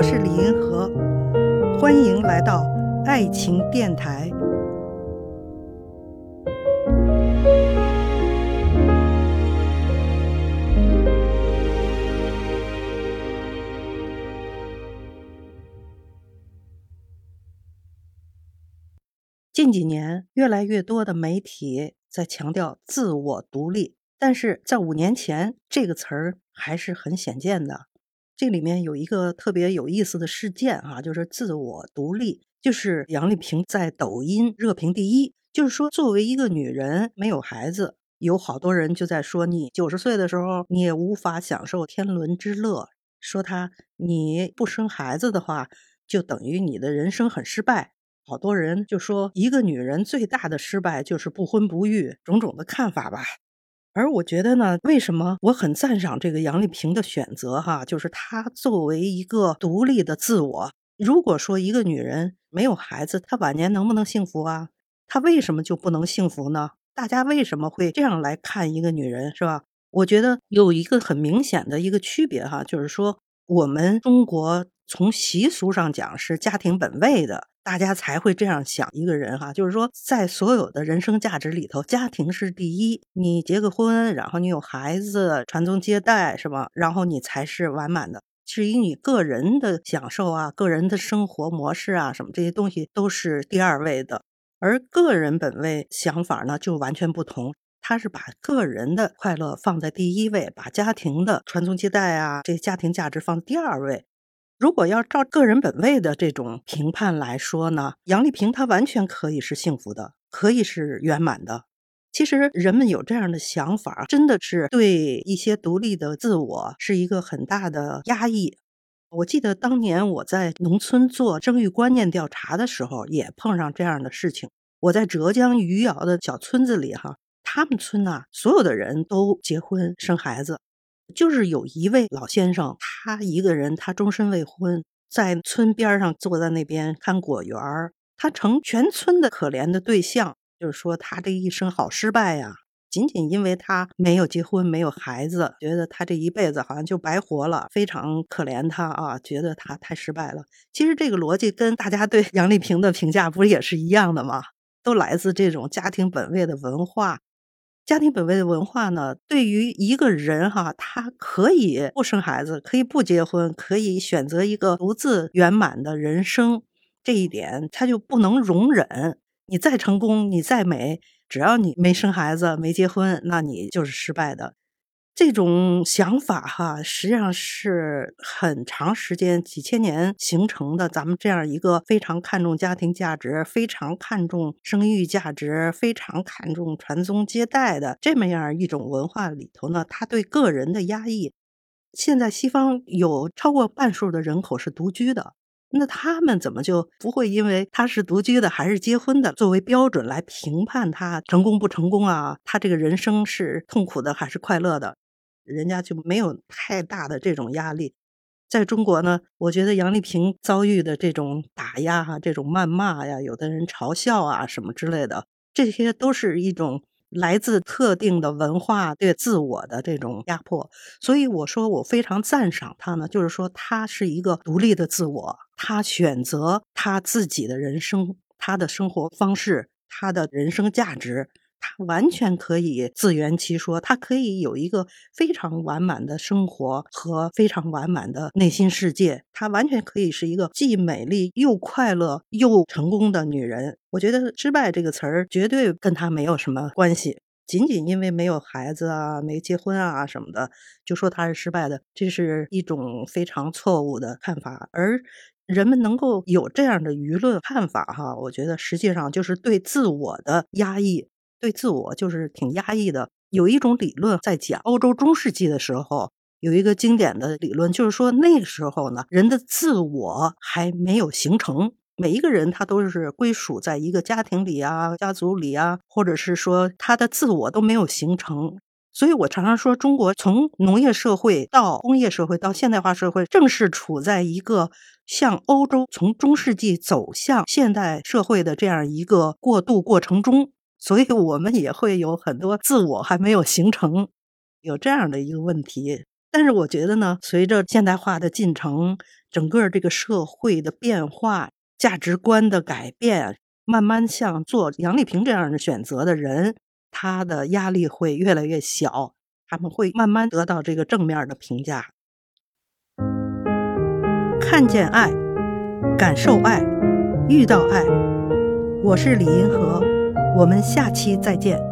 我是李银河，欢迎来到爱情电台。近几年，越来越多的媒体在强调自我独立，但是在五年前，这个词儿还是很鲜见的。这里面有一个特别有意思的事件啊，就是自我独立，就是杨丽萍在抖音热评第一。就是说，作为一个女人，没有孩子，有好多人就在说你九十岁的时候，你也无法享受天伦之乐。说她你不生孩子的话，就等于你的人生很失败。好多人就说，一个女人最大的失败就是不婚不育，种种的看法吧。而我觉得呢，为什么我很赞赏这个杨丽萍的选择？哈，就是她作为一个独立的自我。如果说一个女人没有孩子，她晚年能不能幸福啊？她为什么就不能幸福呢？大家为什么会这样来看一个女人，是吧？我觉得有一个很明显的一个区别，哈，就是说我们中国从习俗上讲是家庭本位的。大家才会这样想一个人哈，就是说，在所有的人生价值里头，家庭是第一。你结个婚，然后你有孩子，传宗接代，是吧？然后你才是完满的。至于你个人的享受啊，个人的生活模式啊，什么这些东西都是第二位的。而个人本位想法呢，就完全不同。他是把个人的快乐放在第一位，把家庭的传宗接代啊，这家庭价值放第二位。如果要照个人本位的这种评判来说呢，杨丽萍她完全可以是幸福的，可以是圆满的。其实人们有这样的想法，真的是对一些独立的自我是一个很大的压抑。我记得当年我在农村做生育观念调查的时候，也碰上这样的事情。我在浙江余姚的小村子里，哈，他们村呐，所有的人都结婚生孩子。就是有一位老先生，他一个人，他终身未婚，在村边上坐在那边看果园儿，他成全村的可怜的对象。就是说，他这一生好失败呀！仅仅因为他没有结婚，没有孩子，觉得他这一辈子好像就白活了，非常可怜他啊，觉得他太失败了。其实这个逻辑跟大家对杨丽萍的评价不也是一样的吗？都来自这种家庭本位的文化。家庭本位的文化呢，对于一个人哈，他可以不生孩子，可以不结婚，可以选择一个独自圆满的人生，这一点他就不能容忍。你再成功，你再美，只要你没生孩子、没结婚，那你就是失败的。这种想法哈，实际上是很长时间、几千年形成的。咱们这样一个非常看重家庭价值、非常看重生育价值、非常看重传宗接代的这么样一种文化里头呢，他对个人的压抑。现在西方有超过半数的人口是独居的，那他们怎么就不会因为他是独居的还是结婚的作为标准来评判他成功不成功啊？他这个人生是痛苦的还是快乐的？人家就没有太大的这种压力，在中国呢，我觉得杨丽萍遭遇的这种打压哈，这种谩骂呀，有的人嘲笑啊什么之类的，这些都是一种来自特定的文化对自我的这种压迫。所以我说我非常赞赏她呢，就是说她是一个独立的自我，她选择她自己的人生，她的生活方式，她的人生价值。完全可以自圆其说，他可以有一个非常完满的生活和非常完满的内心世界。她完全可以是一个既美丽又快乐又成功的女人。我觉得“失败”这个词儿绝对跟她没有什么关系。仅仅因为没有孩子啊、没结婚啊什么的，就说她是失败的，这是一种非常错误的看法。而人们能够有这样的舆论看法，哈，我觉得实际上就是对自我的压抑。对自我就是挺压抑的。有一种理论在讲，欧洲中世纪的时候有一个经典的理论，就是说那个时候呢，人的自我还没有形成。每一个人他都是归属在一个家庭里啊、家族里啊，或者是说他的自我都没有形成。所以我常常说，中国从农业社会到工业社会到现代化社会，正是处在一个向欧洲从中世纪走向现代社会的这样一个过渡过程中。所以，我们也会有很多自我还没有形成，有这样的一个问题。但是我觉得呢，随着现代化的进程，整个这个社会的变化、价值观的改变，慢慢像做杨丽萍这样的选择的人，他的压力会越来越小，他们会慢慢得到这个正面的评价。看见爱，感受爱，遇到爱。我是李银河，我们下期再见。